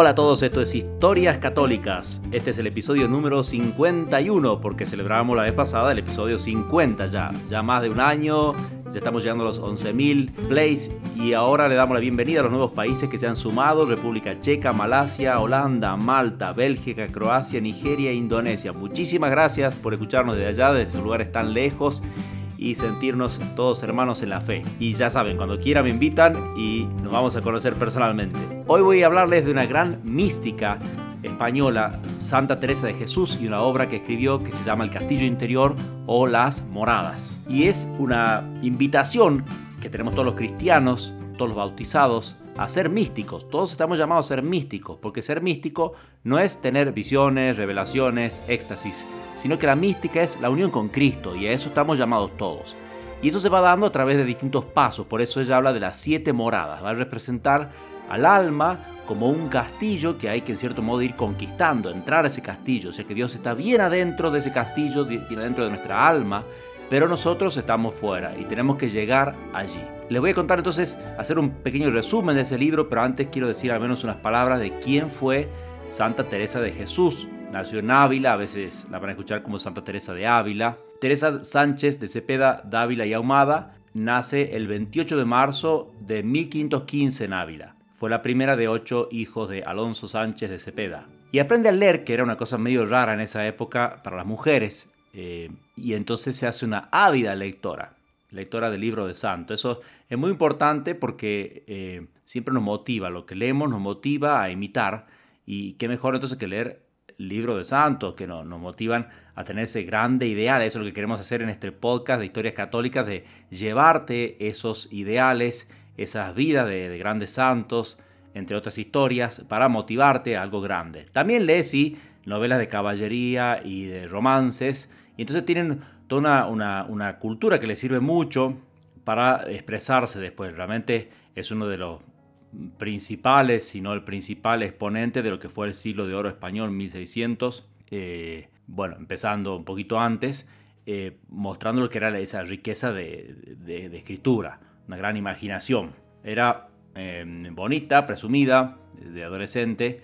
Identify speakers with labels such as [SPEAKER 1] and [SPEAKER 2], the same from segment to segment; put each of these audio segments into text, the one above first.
[SPEAKER 1] Hola a todos, esto es Historias Católicas. Este es el episodio número 51 porque celebramos la vez pasada el episodio 50 ya. Ya más de un año, ya estamos llegando a los 11.000 plays y ahora le damos la bienvenida a los nuevos países que se han sumado, República Checa, Malasia, Holanda, Malta, Bélgica, Croacia, Nigeria e Indonesia. Muchísimas gracias por escucharnos desde allá, desde lugares tan lejos y sentirnos todos hermanos en la fe. Y ya saben, cuando quieran me invitan y nos vamos a conocer personalmente. Hoy voy a hablarles de una gran mística española, Santa Teresa de Jesús, y una obra que escribió que se llama El Castillo Interior o Las Moradas. Y es una invitación que tenemos todos los cristianos, todos los bautizados, a ser místicos. Todos estamos llamados a ser místicos, porque ser místico no es tener visiones, revelaciones, éxtasis, sino que la mística es la unión con Cristo y a eso estamos llamados todos. Y eso se va dando a través de distintos pasos, por eso ella habla de las siete moradas, va a representar al alma como un castillo que hay que en cierto modo ir conquistando, entrar a ese castillo, o sea que Dios está bien adentro de ese castillo, bien adentro de nuestra alma, pero nosotros estamos fuera y tenemos que llegar allí. Les voy a contar entonces, hacer un pequeño resumen de ese libro, pero antes quiero decir al menos unas palabras de quién fue Santa Teresa de Jesús. Nació en Ávila, a veces la van a escuchar como Santa Teresa de Ávila. Teresa Sánchez de Cepeda, Dávila y Ahumada nace el 28 de marzo de 1515 en Ávila. Fue la primera de ocho hijos de Alonso Sánchez de Cepeda. Y aprende a leer, que era una cosa medio rara en esa época para las mujeres. Eh, y entonces se hace una ávida lectora, lectora del libro de santo. Eso es muy importante porque eh, siempre nos motiva, lo que leemos nos motiva a imitar y qué mejor entonces que leer libro de santos que nos, motivan a tener ese grande ideal. Eso es lo que queremos hacer en este podcast de historias católicas, de llevarte esos ideales, esas vidas de, de grandes santos, entre otras historias, para motivarte a algo grande. También lees, sí, novelas de caballería y de romances, y entonces tienen toda una, una, cultura que les sirve mucho para expresarse después. Realmente es uno de los principales, si no el principal exponente de lo que fue el siglo de oro español, 1600. Eh, bueno, empezando un poquito antes, eh, mostrando lo que era esa riqueza de, de, escritura, una gran imaginación. Era eh, bonita, presumida, de adolescente,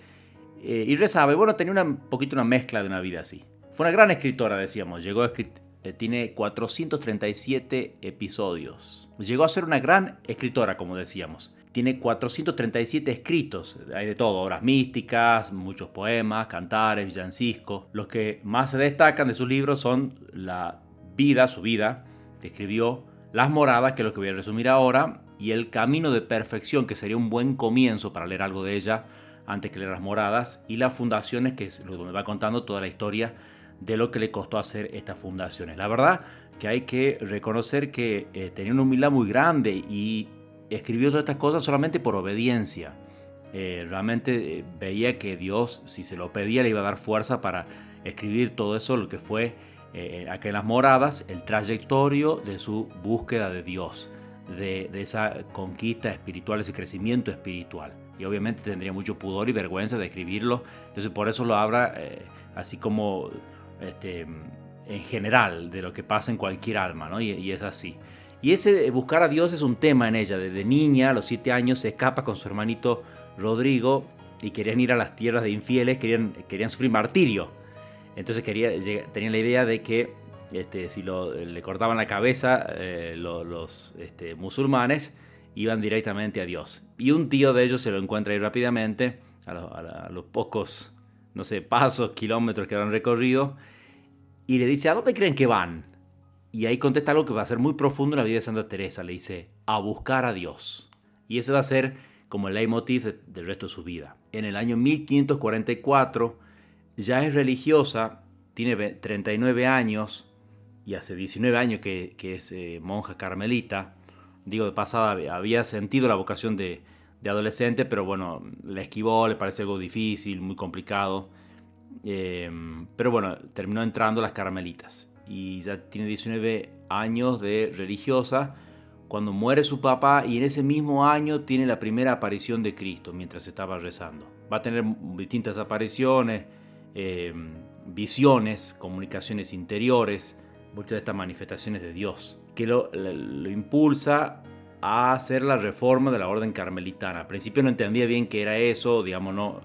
[SPEAKER 1] eh, y rezaba. Y bueno, tenía un poquito una mezcla de una vida así. Fue una gran escritora, decíamos. Llegó a eh, tiene 437 episodios. Llegó a ser una gran escritora, como decíamos. Tiene 437 escritos, hay de todo, obras místicas, muchos poemas, cantares, villancicos. Los que más se destacan de sus libros son la vida, su vida, que escribió, Las Moradas, que es lo que voy a resumir ahora, y El Camino de Perfección, que sería un buen comienzo para leer algo de ella antes que leer Las Moradas, y Las Fundaciones, que es donde va contando toda la historia de lo que le costó hacer estas fundaciones. La verdad que hay que reconocer que eh, tenía una humildad muy grande y escribió todas estas cosas solamente por obediencia. Eh, realmente eh, veía que Dios, si se lo pedía, le iba a dar fuerza para escribir todo eso, lo que fue eh, acá en las moradas, el trayectorio de su búsqueda de Dios, de, esa conquista espiritual, ese crecimiento espiritual. Y obviamente tendría mucho pudor y vergüenza de escribirlo, entonces por eso lo habla así como este, en general de lo que pasa en cualquier alma, ¿no? y, es así. Y ese buscar a Dios es un tema en ella. Desde niña, a los siete años, se escapa con su hermanito Rodrigo y querían ir a las tierras de infieles, querían, querían sufrir martirio. Entonces quería, tenían la idea de que este, si le cortaban la cabeza eh, los, este, musulmanes, iban directamente a Dios. Y un tío de ellos se lo encuentra ahí rápidamente, a los pocos no sé, pasos, kilómetros que han recorrido, y le dice, ¿a dónde creen que van? Y ahí contesta algo que va a ser muy profundo en la vida de Santa Teresa. Le dice, a buscar a Dios. Y ese va a ser como el leitmotiv de, del resto de su vida. En el año 1544 ya es religiosa, tiene 39 años y hace 19 años que, que es eh, monja carmelita. Digo, de pasada había sentido la vocación de, de adolescente, pero bueno, la esquivó, le parece algo difícil, muy complicado. Eh, pero bueno, terminó entrando a las carmelitas y ya tiene 19 años de religiosa cuando muere su papá y en ese mismo año tiene la primera aparición de Cristo mientras estaba rezando. Va a tener distintas apariciones, eh, visiones, comunicaciones interiores, muchas de estas manifestaciones de Dios, que lo, lo, lo impulsa a hacer la reforma de la orden carmelitana. Al principio no entendía bien qué era eso, digamos, no,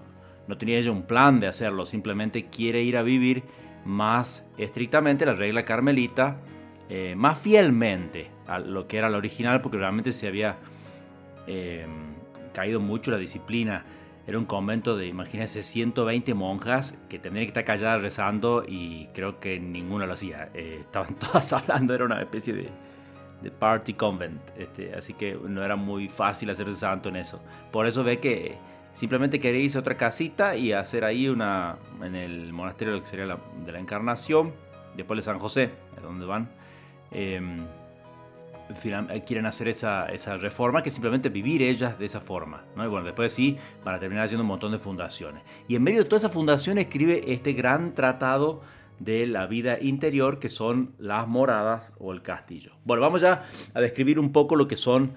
[SPEAKER 1] no tenía ella un plan de hacerlo, simplemente quiere ir a vivir más estrictamente la regla carmelita, eh, más fielmente a lo que era la original, porque realmente se había eh, caído mucho la disciplina. Era un convento de, imagínense, 120 monjas que tendrían que estar calladas rezando y creo que ninguna lo hacía. Eh, estaban todas hablando, era una especie de, de party convent, este, así que no era muy fácil hacerse santo en eso. Por eso ve que simplemente quería irse a otra casita y hacer ahí una, en el monasterio que sería de la Encarnación, después de San José, a donde van. Em, eh, quieren hacer esa, esa, reforma, que simplemente vivir ellas de esa forma. ¿no? Y bueno, después sí, van a terminar haciendo un montón de fundaciones. Y en medio de todas esas fundaciones escribe este gran tratado de la vida interior que son las moradas o el castillo. Bueno, vamos ya a describir un poco lo que son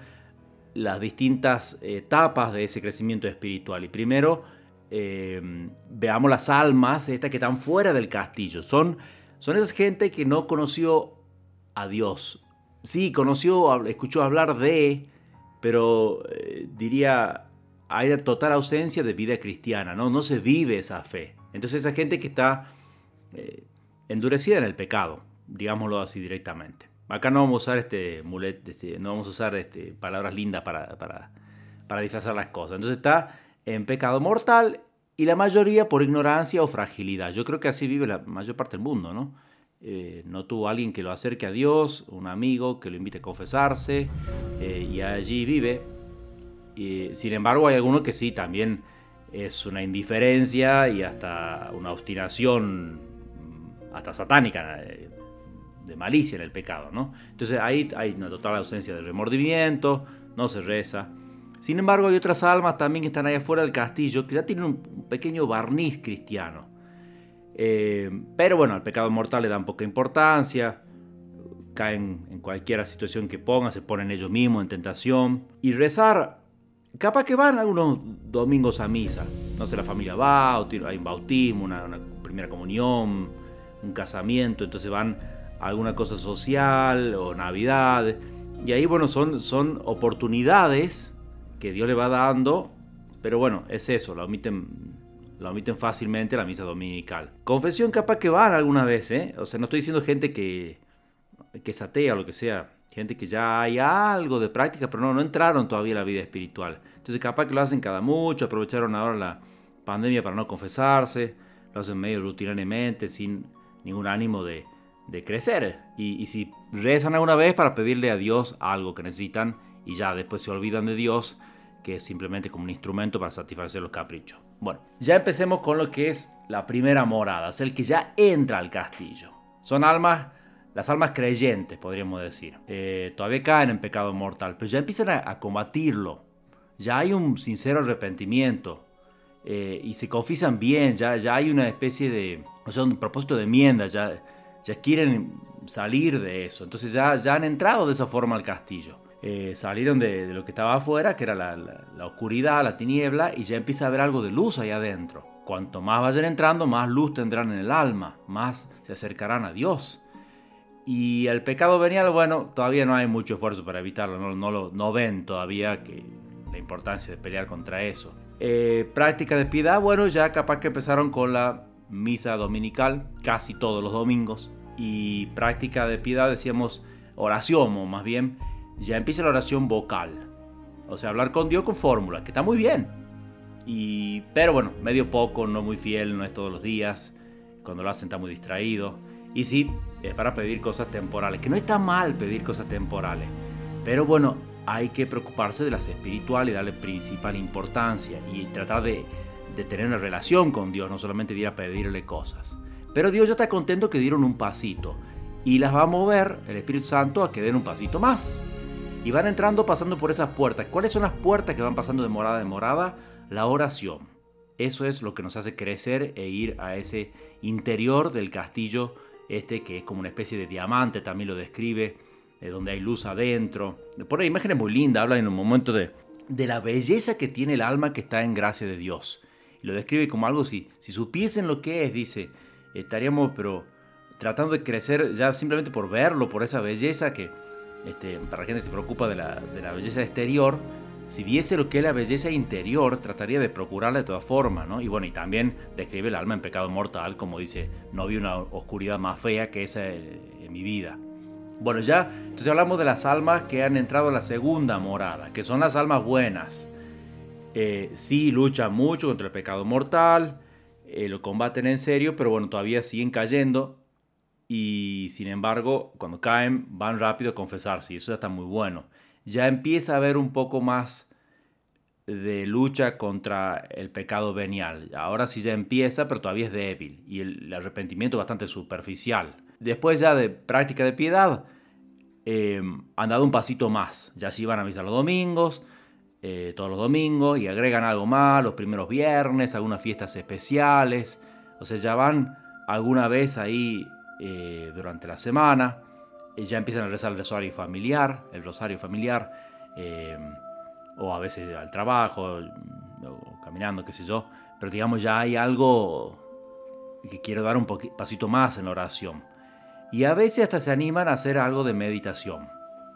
[SPEAKER 1] las distintas etapas de ese crecimiento espiritual. Y primero em, veamos las almas, estas que están fuera del castillo. Son, son esas gente que no conoció a Dios. Sí, conoció, escuchó hablar de, pero eh, diría, hay total ausencia de vida cristiana, ¿no? No se vive esa fe. Entonces esa gente que está eh, endurecida en el pecado, digámoslo así directamente. Acá no vamos a usar este mulet, este, no vamos a usar este, palabras lindas para, para, para disfrazar las cosas. Entonces está en pecado mortal y la mayoría por ignorancia o fragilidad. Yo creo que así vive la mayor parte del mundo, ¿no? Eh, no tuvo alguien que lo acerque a Dios, un amigo que lo invite a confesarse eh, y allí vive. Sin embargo, hay algunos que sí, también es una indiferencia y hasta una obstinación hasta satánica, eh, de malicia en el pecado, ¿no? Entonces ahí hay una total ausencia de remordimiento, no se reza. Sin embargo, hay otras almas también que están ahí afuera del castillo que ya tienen un pequeño barniz cristiano. Eh, pero bueno, al pecado mortal le dan poca importancia, caen en cualquier situación que pongan, se ponen ellos mismos en tentación. Y rezar, capaz que van algunos domingos a misa. No sé, la familia va, hay un bautismo, una primera comunión, un casamiento, entonces van a alguna cosa social o Navidad. Y ahí, bueno, son, son oportunidades que Dios le va dando, pero bueno, es eso, lo omiten, lo omiten fácilmente la misa dominical. Confesión capaz que van alguna vez, ¿eh? O sea, no estoy diciendo gente que, que es atea o lo que sea, gente que ya hay algo de práctica, pero no, no entraron todavía en la vida espiritual. Entonces capaz que lo hacen cada mucho, aprovecharon ahora la pandemia para no confesarse, lo hacen medio rutinariamente, sin ningún ánimo de, crecer. Y, si rezan alguna vez para pedirle a Dios algo que necesitan y ya después se olvidan de Dios, que es simplemente como un instrumento para satisfacer los caprichos. Bueno, ya empecemos con lo que es la primera morada, es el que ya entra al castillo. Son almas, las almas creyentes, podríamos decir. Eh, todavía caen en pecado mortal, pero ya empiezan a, combatirlo. Ya hay un sincero arrepentimiento. Eh, y se confiesan bien, ya, ya hay una especie de, o sea, un propósito de enmienda, ya, ya quieren salir de eso, entonces ya, ya han entrado de esa forma al castillo. Eh, salieron de, lo que estaba afuera, que era la, la, oscuridad, la tiniebla, y ya empieza a haber algo de luz ahí adentro. Cuanto más vayan entrando, más luz tendrán en el alma, más se acercarán a Dios. Y el pecado venial, bueno, todavía no hay mucho esfuerzo para evitarlo, no, no, lo, no ven todavía que la importancia de pelear contra eso. Eh, práctica de piedad, bueno, ya capaz que empezaron con la misa dominical casi todos los domingos. Y práctica de piedad, decíamos oración, o más bien, ya empieza la oración vocal. O sea, hablar con Dios con fórmula, que está muy bien. Y, pero bueno, medio poco, no muy fiel, no es todos los días. Cuando lo hacen está muy distraído. Y sí, es para pedir cosas temporales, que no está mal pedir cosas temporales. Pero bueno, hay que preocuparse de las espirituales y darle principal importancia y tratar de, tener una relación con Dios, no solamente ir a pedirle cosas. Pero Dios ya está contento que dieron un pasito y las va a mover el Espíritu Santo a que den un pasito más. Y van entrando pasando por esas puertas. ¿Cuáles son las puertas que van pasando de morada en morada? La oración. Eso es lo que nos hace crecer e ir a ese interior del castillo, este que es como una especie de diamante, también lo describe eh, donde hay luz adentro. Por ahí imágenes muy lindas, habla en un momento de, de la belleza que tiene el alma que está en gracia de Dios. Y lo describe como algo, si, si supiesen lo que es, dice, estaríamos pero tratando de crecer ya simplemente por verlo, por esa belleza que este, para la gente se preocupa de la, de la belleza exterior, si viese lo que es la belleza interior, trataría de procurarla de todas formas, ¿no? Y bueno, y también describe el alma en pecado mortal, como dice, no vi una oscuridad más fea que esa en mi vida. Bueno, ya, entonces hablamos de las almas que han entrado a la segunda morada, que son las almas buenas. Eh, sí, luchan mucho contra el pecado mortal, eh, lo combaten en serio, pero bueno, todavía siguen cayendo y sin embargo, cuando caen, van rápido a confesarse y eso ya está muy bueno. Ya empieza a haber un poco más de lucha contra el pecado venial. Ahora sí ya empieza, pero todavía es débil y el, arrepentimiento bastante superficial. Después ya de práctica de piedad, eh, han dado un pasito más. Ya sí van a misa los domingos, eh, todos los domingos, y agregan algo más los primeros viernes, algunas fiestas especiales. O sea, ya van alguna vez ahí eh, durante la semana. ya empiezan a rezar el rosario familiar, el rosario familiar, o a veces al trabajo, caminando, qué sé yo. Pero digamos, ya hay algo que quiero dar un pasito más en la oración y a veces hasta se animan a hacer algo de meditación.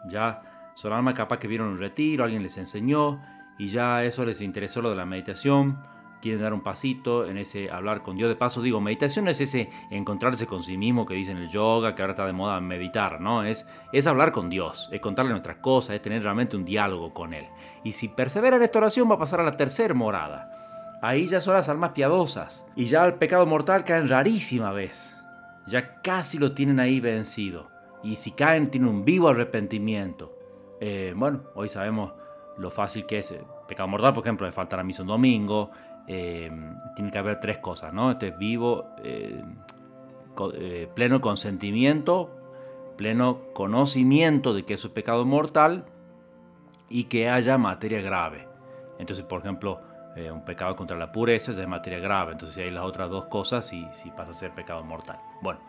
[SPEAKER 1] Ya son almas capaz que vieron un retiro, alguien les enseñó y ya eso les interesó lo de la meditación. Quieren dar un pasito en ese hablar con Dios. De paso, digo, meditación no es ese encontrarse con sí mismo que dicen el yoga, que ahora está de moda meditar, ¿no? Es, es hablar con Dios, es contarle nuestras cosas, es tener realmente un diálogo con Él. Y si persevera en esta oración, va a pasar a la tercera morada. Ahí ya son las almas piadosas. Y ya el pecado mortal cae en rarísima vez ya casi lo tienen ahí vencido. Y si caen, tienen un vivo arrepentimiento. Eh, bueno, hoy sabemos lo fácil que es. pecado mortal, por ejemplo, de faltar a misa un domingo. Eh, tiene que haber tres cosas, ¿no? Este es vivo, eh, pleno consentimiento, pleno conocimiento de que eso es pecado mortal y que haya materia grave. Entonces, por ejemplo, un pecado contra la pureza es materia grave. Entonces, si hay las otras dos cosas, sí, sí pasa a ser pecado mortal. Bueno,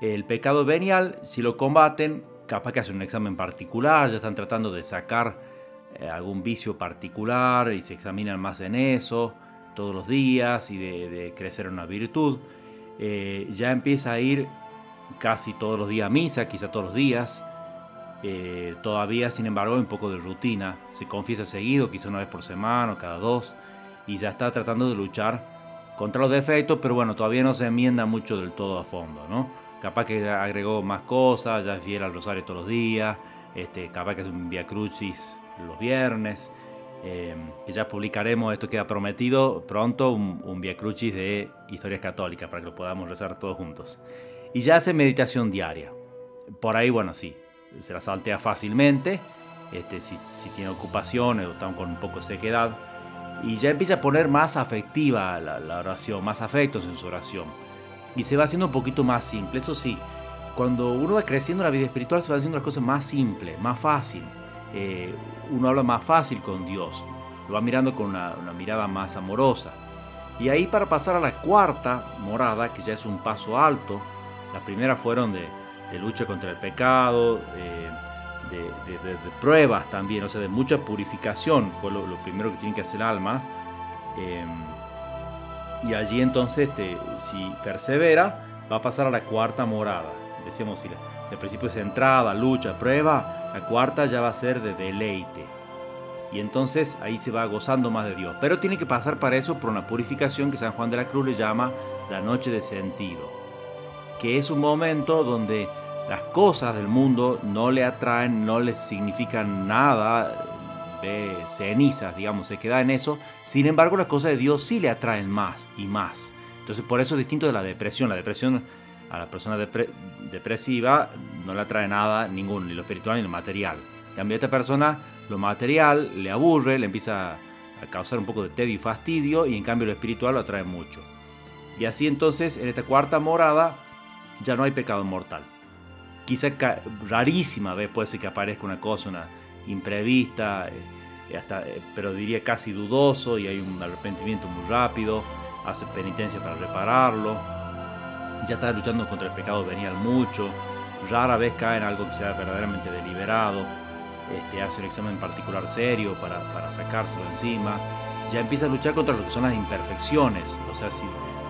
[SPEAKER 1] el pecado venial, si lo combaten, capaz que hacen un examen particular, ya están tratando de sacar eh, algún vicio particular y se examinan más en eso todos los días y de, crecer en una virtud. Eh, ya empieza a ir casi todos los días a misa, quizá todos los días. Eh, todavía, sin embargo, hay un poco de rutina. Se confiesa seguido, quizá una vez por semana o cada dos. Y ya está tratando de luchar contra los defectos, pero bueno, todavía no se enmienda mucho del todo a fondo, ¿no? Capaz que agregó más cosas, ya es fiel al rosario todos los días, este, capaz que es un Via Crucis los viernes, eh, ya publicaremos, esto queda prometido pronto, un, un Via Crucis de historias católicas para que lo podamos rezar todos juntos. Y ya hace meditación diaria. Por ahí, bueno, sí, se la saltea fácilmente, este, si, tiene ocupaciones o están con un poco de sequedad y ya empieza a poner más afectiva la, oración, más afectos en su oración. Y se va haciendo un poquito más simple. Eso sí, cuando uno va creciendo en la vida espiritual se va haciendo las cosas más simples, más fácil. Eh, uno habla más fácil con Dios, lo va mirando con una, mirada más amorosa. Y ahí para pasar a la cuarta morada, que ya es un paso alto, las primeras fueron de, lucha contra el pecado, eh, de, pruebas también, o sea, de mucha purificación, fue lo, primero que tiene que hacer el alma. Em, y allí entonces, este, si persevera, va a pasar a la cuarta morada. Decíamos, si, si al principio es entrada, lucha, prueba, la cuarta ya va a ser de deleite. Y entonces ahí se va gozando más de Dios. Pero tiene que pasar para eso por una purificación que San Juan de la Cruz le llama la noche de sentido. Que es un momento donde las cosas del mundo no le atraen, no le significan nada de cenizas, digamos, se queda en eso. Sin embargo, las cosas de Dios sí le atraen más y más. Entonces, por eso es distinto de la depresión. La depresión a la persona depresiva no le atrae nada, ningún, ni lo espiritual ni lo material. En cambio, a esta persona lo material le aburre, le empieza a causar un poco de tedio y fastidio, y en cambio lo espiritual lo atrae mucho. Y así entonces, en esta cuarta morada, ya no hay pecado mortal. Quizá rarísima vez puede ser que aparezca una cosa, una imprevista, eh, eh, pero diría casi dudoso y hay un arrepentimiento muy rápido, hace penitencia para repararlo, ya está luchando contra el pecado venial mucho, rara vez cae en algo que sea verdaderamente deliberado, este, hace un examen particular serio para, para sacárselo encima, ya empieza a luchar contra lo que son las imperfecciones, o sea, si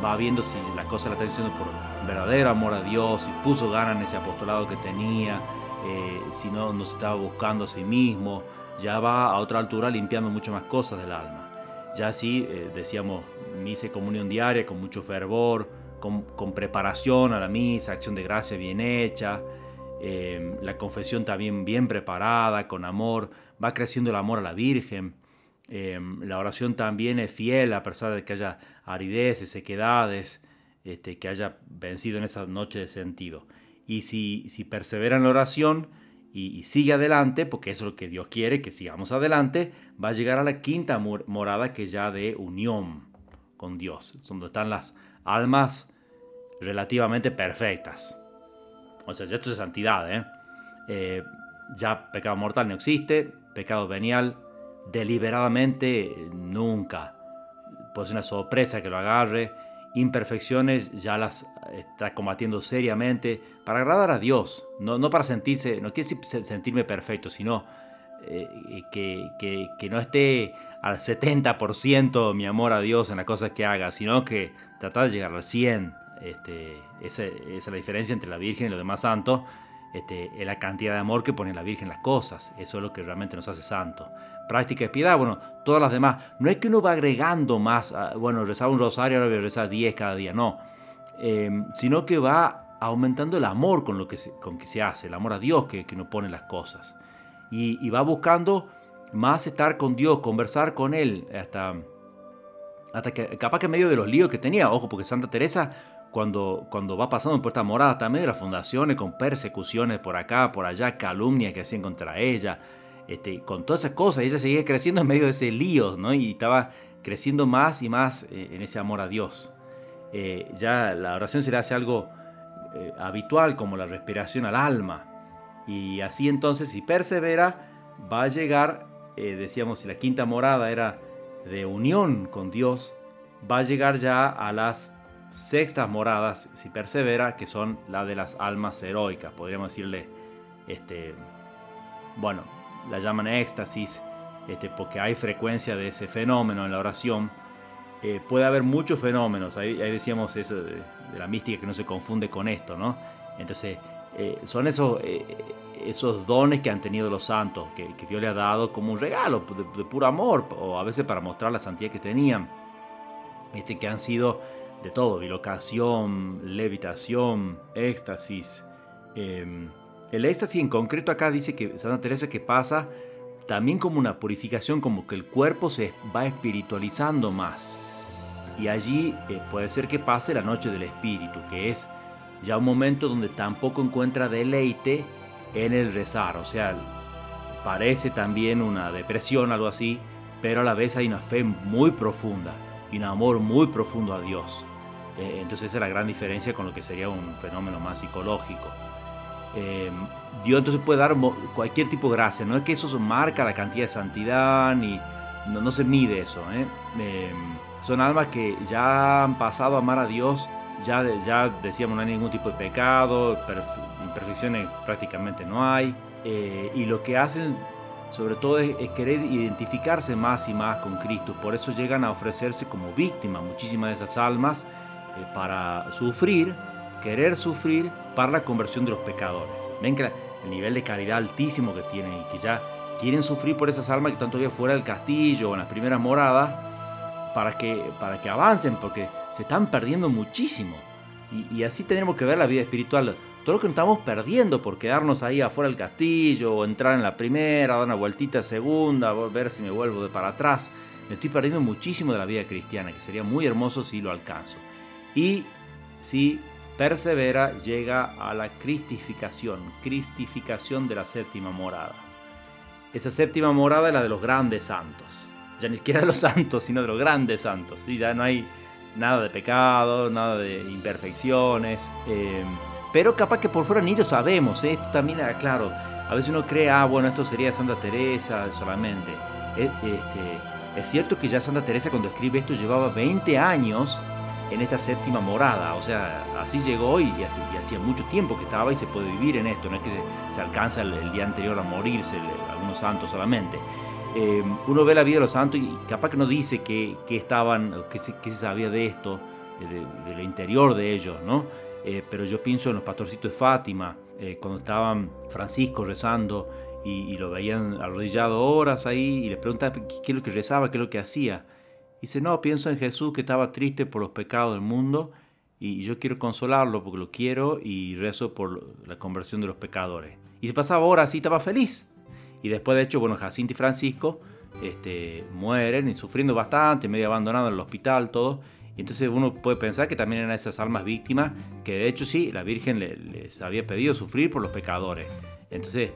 [SPEAKER 1] va viendo si la cosa la está haciendo por verdadero amor a Dios, si puso ganas en ese apostolado que tenía, eh, si no, no se estaba buscando a sí mismo, ya va a otra altura limpiando mucho más cosas del alma. Ya sí, eh, decíamos, misa y comunión diaria con mucho fervor, con, preparación a la misa, acción de gracia bien hecha, eh, la confesión también bien preparada, con amor, va creciendo el amor a la Virgen. Eh, la oración también es fiel a pesar de que haya arideces, sequedades, este, que haya vencido en esa noche de sentido. Y si, si persevera en la oración, y, sigue adelante, porque eso es lo que Dios quiere, que sigamos adelante, va a llegar a la quinta morada que ya de unión con Dios, donde están las almas relativamente perfectas. O sea, ya esto es santidad, ¿eh? ¿eh? ya pecado mortal no existe, pecado venial deliberadamente nunca. Puede ser una sorpresa que lo agarre, imperfecciones ya las está combatiendo seriamente para agradar a Dios, no, no para sentirse, no quiere sentirme perfecto, sino eh, que, que, no esté al 70% mi amor a Dios en las cosas que haga, sino que tratar de llegar al 100%. Este, esa, es la diferencia entre la Virgen y los demás santos. Este, es la cantidad de amor que pone la Virgen en las cosas. Eso es lo que realmente nos hace santos práctica de piedad, bueno, todas las demás. No es que uno va agregando más, ah, bueno, rezaba un rosario, ahora voy a rezar 10 cada día, no. Em, sino que va aumentando el amor con lo que se, con que se hace, el amor a Dios que, que uno pone las cosas. Y, va buscando más estar con Dios, conversar con Él, hasta, hasta que capaz que en medio de los líos que tenía, ojo, porque Santa Teresa cuando, cuando va pasando por esta morada, también de las fundaciones, con persecuciones por acá, por allá, calumnias que hacían contra ella, este, con todas esas cosas, ella seguía creciendo en medio de ese lío, ¿no? Y estaba creciendo más y más eh, en ese amor a Dios. Eh, ya la oración se le hace algo eh, habitual, como la respiración al alma. Y así entonces, si persevera, va a llegar, decíamos, si la quinta morada era de unión con Dios, va a llegar ya a las sextas moradas, si persevera, que son la de las almas heroicas, podríamos decirle, este, bueno, la llaman éxtasis, este, porque hay frecuencia de ese fenómeno en la oración. Eh, puede haber muchos fenómenos, ahí, decíamos eso de, la mística que no se confunde con esto, ¿no? Entonces, eh, son esos, eh, esos dones que han tenido los santos, que, Dios le ha dado como un regalo de, puro amor, o a veces para mostrar la santidad que tenían, este, que han sido de todo, bilocación, levitación, éxtasis, em, el éxtasis en concreto acá dice que Santa Teresa que pasa también como una purificación, como que el cuerpo se va espiritualizando más. Y allí eh, puede ser que pase la noche del espíritu, que es ya un momento donde tampoco encuentra deleite en el rezar. O sea, parece también una depresión, algo así, pero a la vez hay una fe muy profunda y un amor muy profundo a Dios. Eh, entonces esa es la gran diferencia con lo que sería un fenómeno más psicológico. Eh, Dios entonces puede dar cualquier tipo de gracia. No es que eso marca la cantidad de santidad, ni no, se mide eso. ¿eh? Eh, son almas que ya han pasado a amar a Dios, ya, ya decíamos no hay ningún tipo de pecado, imperfecciones prácticamente no hay. y lo que hacen sobre todo es, querer identificarse más y más con Cristo. Por eso llegan a ofrecerse como víctimas muchísimas de esas almas para sufrir querer sufrir para la conversión de los pecadores. Ven que el nivel de caridad altísimo que tienen y que ya quieren sufrir por esas almas que están todavía fuera del castillo o en las primeras moradas para que, para que avancen, porque se están perdiendo muchísimo. Y, así tenemos que ver la vida espiritual. Todo lo que estamos perdiendo por quedarnos ahí afuera del castillo, o entrar en la primera, dar una vueltita segunda, ver si me vuelvo de para atrás. Me estoy perdiendo muchísimo de la vida cristiana, que sería muy hermoso si lo alcanzo. Y si persevera, llega a la cristificación, cristificación de la séptima morada. Esa séptima morada es la de los grandes santos. Ya ni siquiera de los santos, sino de los grandes santos. ¿sí? Ya no hay nada de pecado, nada de imperfecciones. Eh, pero capaz que por fuera ni lo sabemos. ¿eh? Esto también, claro, a veces uno cree, ah, bueno, esto sería Santa Teresa solamente. Eh, este, es cierto que ya Santa Teresa cuando escribe esto llevaba 20 años en esta séptima morada. O sea, así llegó y, hacía mucho tiempo que estaba y se puede vivir en esto. No es que se, alcanza el, día anterior a morirse algunos santos solamente. Eh, uno ve la vida de los santos y capaz que no dice que, estaban, que se, se, sabía de esto, de, lo interior de ellos, ¿no? Eh, pero yo pienso en los pastorcitos de Fátima, eh, cuando estaban Francisco rezando y, lo veían arrodillado horas ahí y les preguntaba qué, es lo que rezaba, qué es lo que hacía. Y dice, no, pienso en Jesús que estaba triste por los pecados del mundo y yo quiero consolarlo porque lo quiero y rezo por la conversión de los pecadores. Y se pasaba horas y estaba feliz. Y después, de hecho, bueno, Jacinto y Francisco este, mueren y sufriendo bastante, medio abandonados en el hospital, todo. Y entonces uno puede pensar que también eran esas almas víctimas, que de hecho sí, la Virgen les había pedido sufrir por los pecadores. Entonces,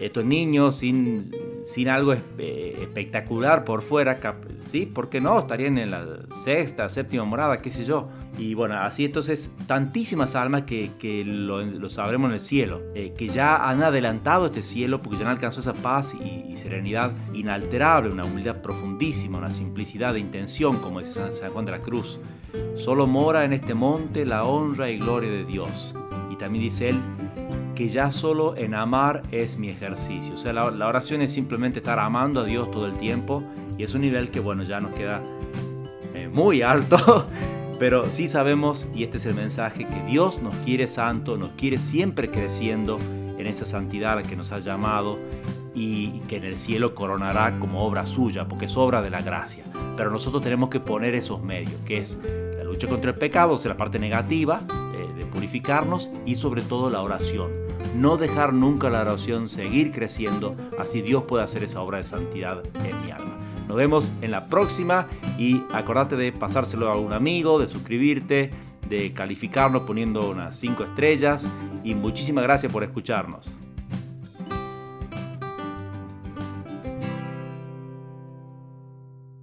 [SPEAKER 1] estos niños sin, sin algo eh, espectacular por fuera, ¿sí? ¿Por qué no? Estarían en la sexta, séptima morada, qué sé yo. Y bueno, así entonces tantísimas almas que, que lo, sabremos en el cielo, eh, que ya han adelantado este cielo porque ya han alcanzado esa paz y, serenidad inalterable, una humildad profundísima, una simplicidad de intención, como dice San Juan de la Cruz. Solo mora en este monte la honra y gloria de Dios. Y también dice él, que ya solo en amar es mi ejercicio. O sea, la, oración es simplemente estar amando a Dios todo el tiempo y es un nivel que, bueno, ya nos queda eh, muy alto, pero sí sabemos, y este es el mensaje, que Dios nos quiere santo, nos quiere siempre creciendo en esa santidad a que nos ha llamado y que en el cielo coronará como obra suya, porque es obra de la gracia. Pero nosotros tenemos que poner esos medios, que es la lucha contra el pecado, o sea, la parte negativa, purificarnos y sobre todo la oración. No dejar nunca la oración seguir creciendo, así Dios puede hacer esa obra de santidad en mi alma. Nos vemos en la próxima y acordate de pasárselo a un amigo, de suscribirte, de calificarnos poniendo unas 5 estrellas y muchísimas gracias por escucharnos.